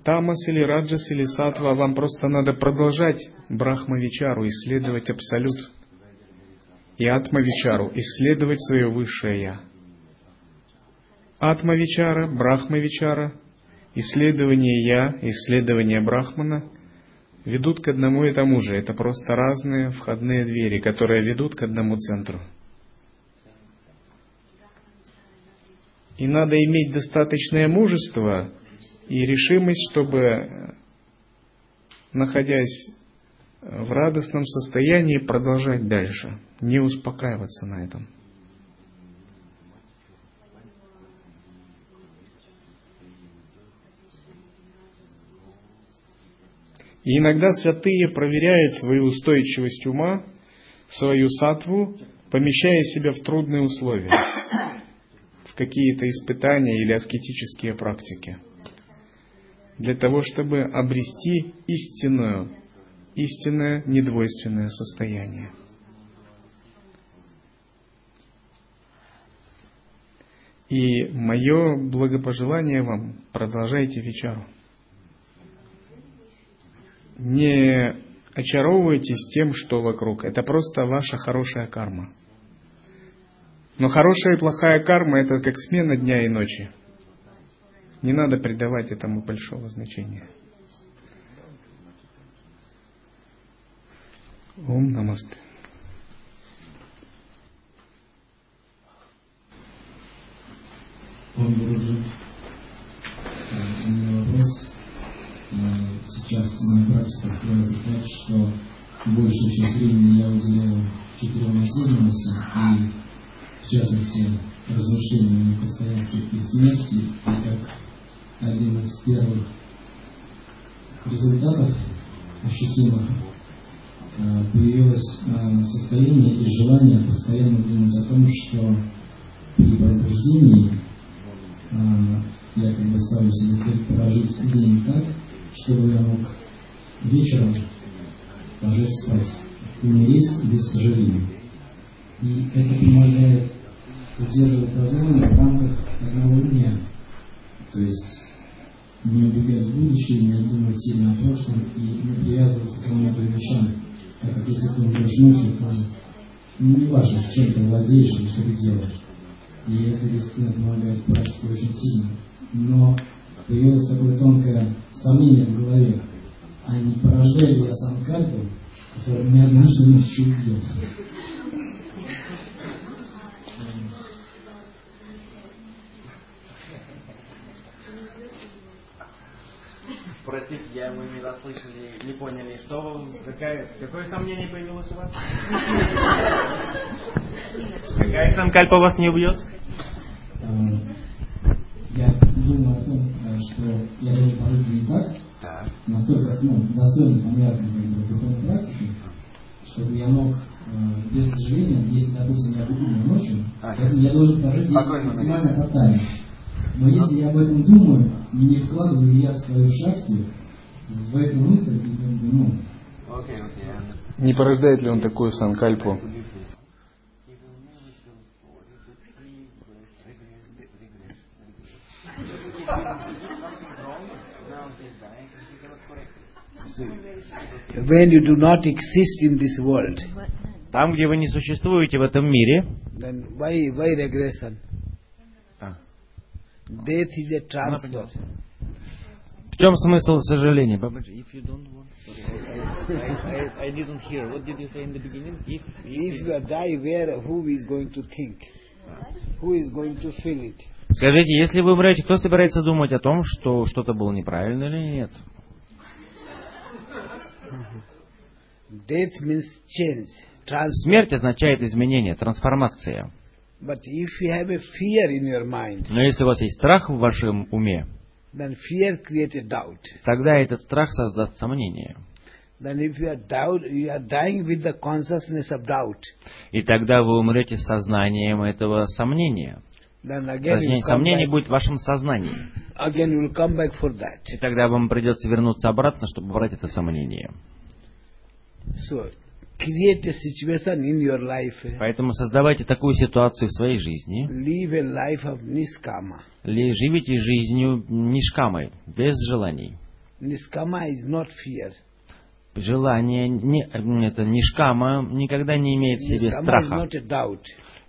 Тамас или Раджас или Сатва, вам просто надо продолжать Брахмавичару, исследовать Абсолют. И Атмавичару, исследовать свое Высшее Я. Атмавичара, Брахмавичара, исследование Я, исследование Брахмана ведут к одному и тому же. Это просто разные входные двери, которые ведут к одному центру. И надо иметь достаточное мужество и решимость, чтобы, находясь в радостном состоянии, продолжать дальше, не успокаиваться на этом. И иногда святые проверяют свою устойчивость ума, свою сатву, помещая себя в трудные условия, в какие-то испытания или аскетические практики для того, чтобы обрести истинную, истинное недвойственное состояние. И мое благопожелание вам, продолжайте вечеру. Не очаровывайтесь тем, что вокруг. Это просто ваша хорошая карма. Но хорошая и плохая карма – это как смена дня и ночи. Не надо придавать этому большого значения. Ом намасте. Вопрос. Э, Сейчас моя практика строится так, что большую часть времени я уделяю четырем осознанностям и, в частности, размышлениям о и смерти, и как один из первых результатов ощутимых э, появилось э, состояние и желание постоянно думать о том, что при пробуждении э, я как бы ставлю себе цель прожить день так, чтобы я мог вечером ложась спать, умереть без сожаления. И это помогает удерживать сознание в рамках одного дня. То есть не убегать в будущее, не думать сильно о прошлом и не привязываться к каким-то вещам. Так как если ты умрешь ночью, то ну, не важно, чем ты владеешь или что ты делаешь. И это действительно помогает в практике очень сильно. Но появилось такое тонкое сомнение в голове, а не порождаю ли я сам кальпу, который меня однажды ночью убьет. Простите, я мы не расслышали, не поняли, что вы, какая, какое сомнение появилось у вас? Какая санкальпа вас не убьет? Э, Я думаю о том, э, что я должен пожить не так, настолько ну, достойно понятно бы, духовной практики, чтобы я мог э, без сожаления, если, допустим, я куплю ночью, А, я должен прожить максимально тотально. Но если я об этом думаю, не вкладываю я свою шахти в эту мысль, и, как бы, ну. Не порождает ли он такую санкальпу? When you do not exist in this world, Там, где вы не существуете в этом мире, then why why regression? А. Death is a transfer. в чем смысл сожаления? Бабаджи, if you don't want... I, I, I didn't hear. What did you say in the beginning? If, If you die, where who is going to think? Who is going to feel it? Скажите, если вы умрете, кто собирается думать о том, что что-то было неправильно или нет? Death means change. Смерть означает изменение, трансформация. But if you have a fear in your mind, Но если у вас есть страх в вашем уме, then fear creates doubt. тогда этот страх создаст сомнение. Then if you are doubt, you are dying with the consciousness of doubt. И тогда вы умрете с сознанием этого сомнения. Then again Точнее, сомнение будет в вашем сознании. again you will come back for that. И тогда вам придется вернуться обратно, чтобы брать это сомнение. So create a situation in your life. eh, Поэтому создавайте такую ситуацию в своей жизни. Live a life of niskama. Живите жизнью нишкамой, без желаний. Niskama is not fear. Желание, не, это нишкама никогда не имеет в себе страха.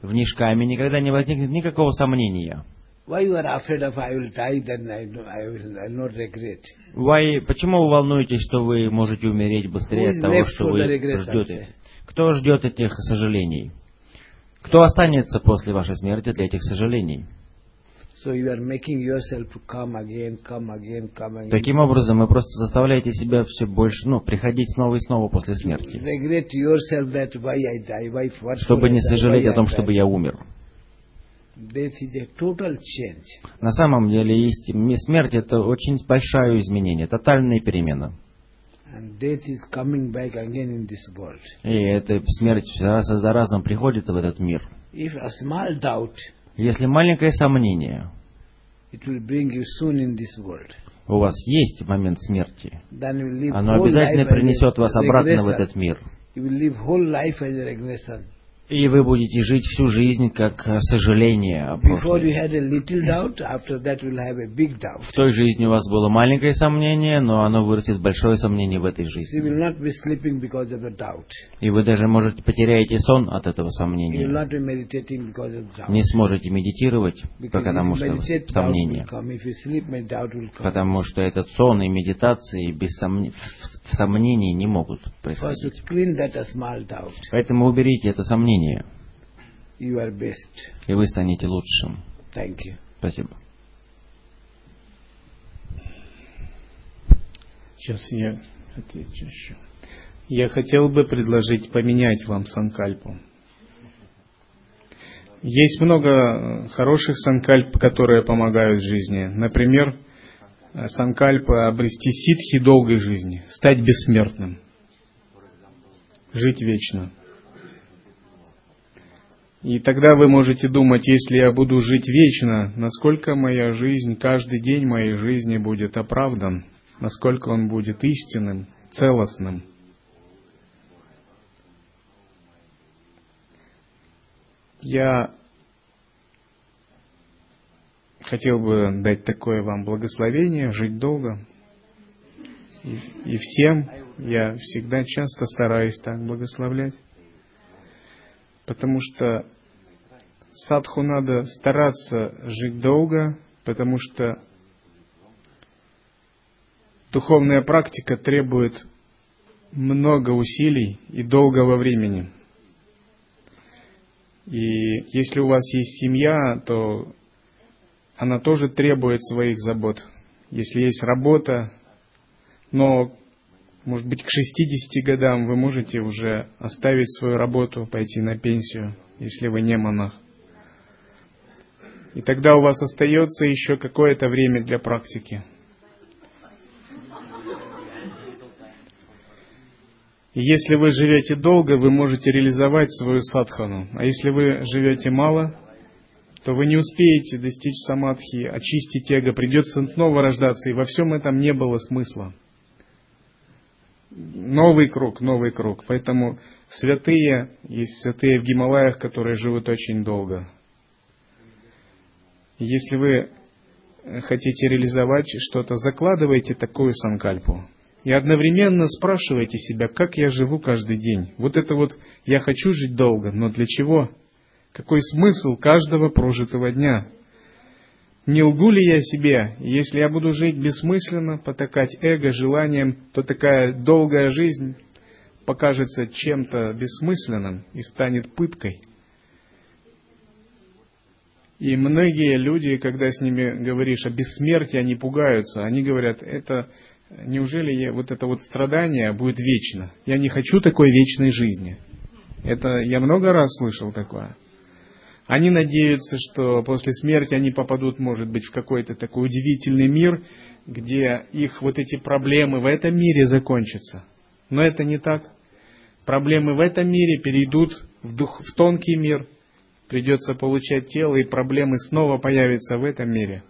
В нишкаме никогда не возникнет никакого сомнения. Why you are afraid of I will die, then I, I will I not regret. Why, почему вы волнуетесь, что вы можете умереть быстрее от того, что вы ждете? Кто ждет этих сожалений? Кто останется после вашей смерти для этих сожалений? So you are making yourself come again, come again, come again. Таким образом, вы просто заставляете себя все больше, ну, приходить снова и снова после смерти, that why I die, why чтобы не сожалеть о том, чтобы я умер. Death is a total change. На самом деле, есть, смерть это очень большое изменение, this world. И эта смерть раз за разом приходит в этот мир. Если маленькое сомнение у вас есть момент смерти, оно обязательно принесет вас обратно в этот мир. И вы будете жить всю жизнь как э, сожаление о прошлом. В той жизни у вас было маленькое сомнение, но оно вырастет большое сомнение в этой жизни. И вы даже, можете, потеряете сон от этого сомнения. Не сможете медитировать, потому что сомнение. Потому что этот сон и медитации без сомне- в сомнении не могут происходить. Поэтому уберите это сомнение, you are best. и вы станете лучшим. Thank you. Спасибо. Сейчас я отвечу еще. Я хотел бы предложить поменять вам санкальпу. Есть много э, хороших санкальп, которые помогают жизни. Например, э, санкальпа обрести ситхи долгой жизни, стать бессмертным, жить вечно. И тогда вы можете думать, если я буду жить вечно, насколько моя жизнь, каждый день моей жизни будет оправдан, насколько он будет истинным, целостным. Я хотел бы дать такое вам благословение, жить долго. И, и всем я всегда часто стараюсь так благословлять. Потому что садху надо стараться жить долго, потому что духовная практика требует много усилий и долгого времени. И если у вас есть семья, то она тоже требует своих забот. Если есть работа, но, может быть, к 60 годам вы можете уже оставить свою работу, пойти на пенсию, если вы не монах. И тогда у вас остается еще какое-то время для практики. И если вы живете долго, вы можете реализовать свою садхану. А если вы живете мало, то вы не успеете достичь самадхи, очистить эго, придется снова рождаться, и во всем этом не было смысла. Новый круг, новый круг. Поэтому святые, есть святые в Гималаях, которые живут очень долго. Если вы хотите реализовать что-то, закладывайте такую санкальпу. И одновременно спрашивайте себя, как я живу каждый день. Вот это вот я хочу жить долго, но для чего? Какой смысл каждого прожитого дня? Не лгу ли я себе? Если я буду жить бессмысленно, потакать эго, желанием, то такая долгая жизнь покажется чем-то бессмысленным и станет пыткой. И многие люди, когда с ними говоришь о бессмертии, они пугаются. Они говорят, это неужели я, вот это вот страдание будет вечно? Я не хочу такой вечной жизни. Это я много раз слышал такое. Они надеются, что после смерти они попадут, может быть, в какой-то такой удивительный мир, где их вот эти проблемы в этом мире закончатся. Но это не так. Проблемы в этом мире перейдут в, дух, в тонкий мир, придется получать тело, и проблемы снова появятся в этом мире.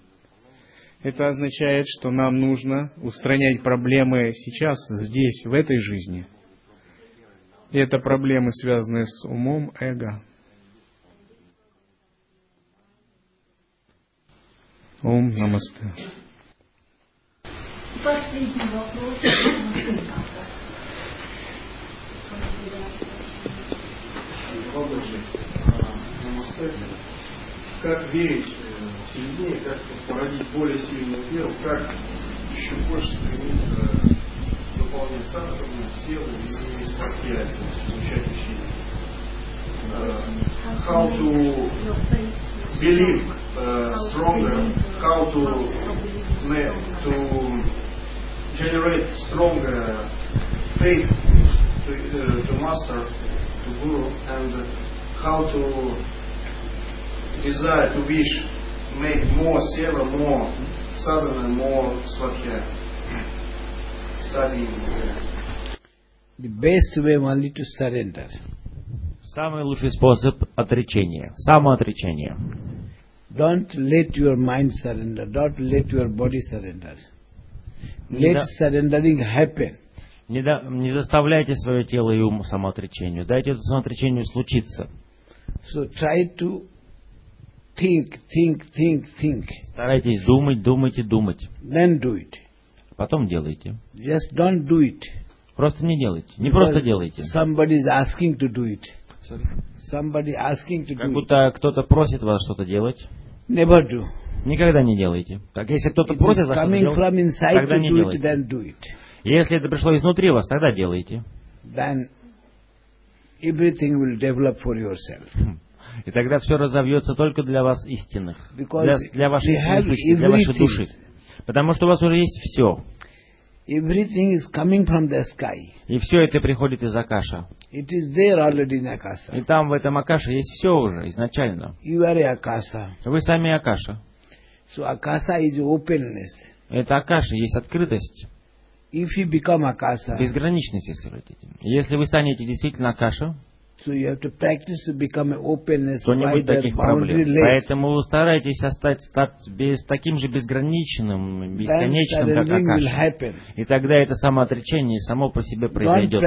Это означает, что нам нужно устранять проблемы сейчас, здесь, в этой жизни. И это проблемы, связанные с умом, эго. Ом намасте. Последний вопрос. Как верить э, сильнее, как породить более сильную веру, как еще больше стремиться выполнять садхану, силу и восприятие, изучать учение. Uh, how to believe uh, stronger, how to make, to generate stronger faith to, uh, to master, to guru, and how to desire, to wish, make more seva, more sadhana, more swadhyaya, studying. uh, The best way only to surrender. Самый лучший способ отречения. Самоотречение. Don't let your mind surrender. Don't let your body surrender. Let Да. surrendering happen. Не, да- не заставляйте свое тело и ум самоотречению. Дайте этому самоотречению случиться. So try to think, think, think, think. Старайтесь думать, думать и думать. Then do it. Потом делайте. Just don't do it. Просто не делайте. Не просто Because делайте. Somebody is asking to do it. Somebody asking to Как do it. будто кто-то просит вас что-то делать. Never do. Никогда не делайте. Так если кто-то просит вас что-то coming делать, from inside тогда не it, делайте. then do it. Если это пришло изнутри вас, тогда делайте. Then everything will develop for yourself. И тогда все разовьется только для вас истинных. Because Для, для вашей сущности, для вашей души. Потому что у вас уже есть все. Everything is coming from the sky. И все это приходит из Акаша. It is there already in И Akasa. там в этом Акаше есть все уже изначально. You are a Akasa. Вы сами Акаша. So Akasa is openness. Это Акаша, есть открытость, If you become Akasa, безграничность, если хотите. Если вы станете действительно Акаша, so you have to practice to become an openness то не by будет the таких проблем. Поэтому старайтесь стать, стать без, таким же безграничным, бесконечным, как Акаша. И тогда это самоотречение само по себе произойдет.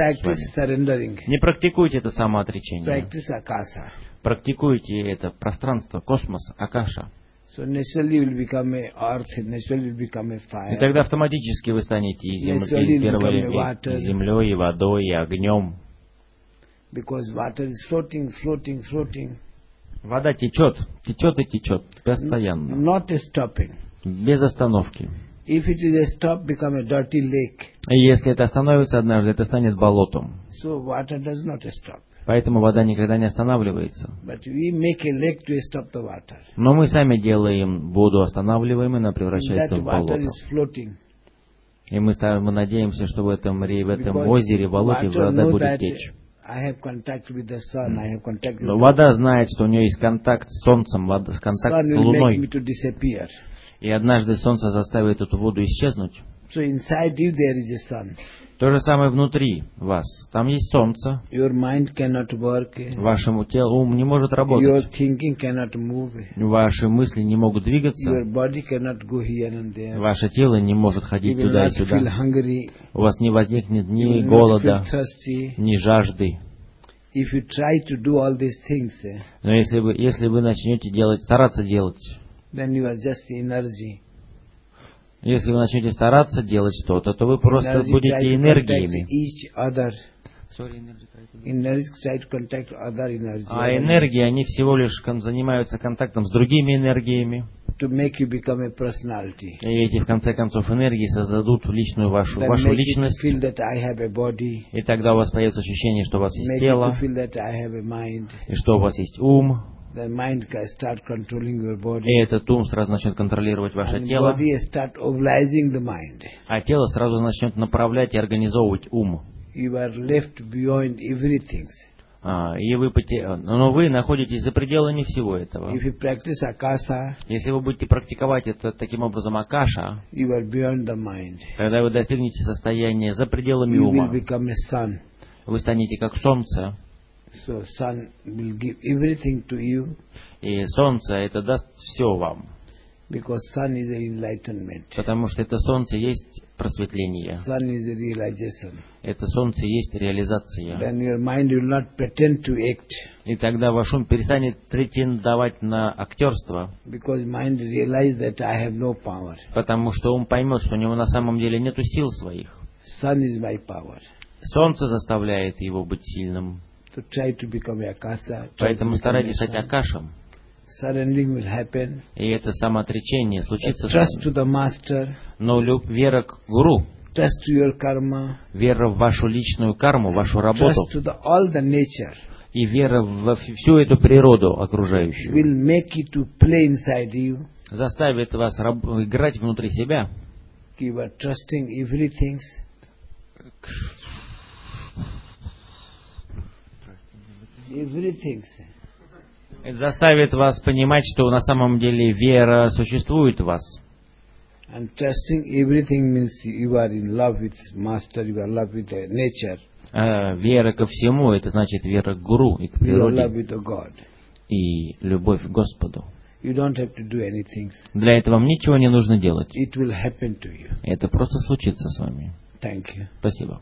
Не практикуйте это самоотречение. Практикуйте это пространство, космос, Акаша. И тогда автоматически вы станете и, зем- и первой- землей, и водой, и огнем. Because water is floating, floating, floating, Вода течет, течет и течет, постоянно, not stopping. без остановки. If it is a stop, become a dirty lake. И если это остановится однажды, это станет болотом. So water does not stop. Поэтому вода никогда не останавливается. But we make a lake to stop the water. Но мы сами делаем воду останавливаемой, она превращается в water болото. И мы, ста- мы надеемся, что в этом, в этом озере, болоте вода будет течь. I have contact with the sun, I have contact with Но the вода знает, что у нее есть контакт с солнцем, вода, sun контакт с луной. И однажды солнце заставит эту воду исчезнуть. So inside you there is a sun. То же самое внутри вас. Там есть солнце. Your mind cannot work. Вашему телу ум не может Your работать. thinking cannot move. Ваши мысли не могут двигаться. Your body cannot go here and there. Ваше тело не может You ходить туда и not feel сюда. hungry. У вас не возникнет You ни feel голода, ни жажды. If you try to do all these things, Но если вы, если вы начнете делать, стараться делать, then you are just energy. Если вы начнете стараться делать что-то, то вы просто Energy будете энергиями. А энергии, они всего лишь занимаются контактом с другими энергиями. To make you become a personality. И эти, в конце концов, энергии создадут личную вашу, Then вашу личность. feel that I have a body. И тогда у вас появится ощущение, что у вас есть Make тело, feel that I have a mind. и что у вас есть ум. The mind can start controlling your body. И этот ум сразу начнет контролировать ваше тело, а тело сразу начнет направлять и организовывать ум. You are left beyond everything. А, и вы поте- Но вы находитесь за пределами всего этого. Если вы будете практиковать это таким образом акаша, когда вы достигнете состояния за пределами ума, вы станете как солнце, So sun will give everything to you и солнце это даст все вам, because sun is enlightenment. потому что это солнце есть просветление, Sun is realization. это солнце есть реализация. Then your mind will not pretend to act И тогда ваш ум перестанет претендовать на актерство, because mind realize that I have no power. потому что ум поймет, что у него на самом деле нету сил своих. Sun is my power. Солнце заставляет его быть сильным. To try to become a akasa. try to Поэтому старайтесь стать акашем. И это самоотречение случится Trust to the master. Но люб- вера к гуру, Trust to your karma. вера в вашу личную карму, вашу работу Trust to the all the nature и вера во вс- всю эту природу окружающую will make you to play inside you. заставит вас играть внутри себя. You are trusting everything. Это заставит вас понимать, что на самом деле вера существует в вас. And trusting everything means you are in love with master, you are in love with the nature, А вера ко всему, это значит вера к гуру и к you are in love природе with the God. и любовь к Господу. You don't have to do anything. Для этого вам ничего не нужно делать. It will happen to you. Это просто случится с вами. Thank you. Спасибо.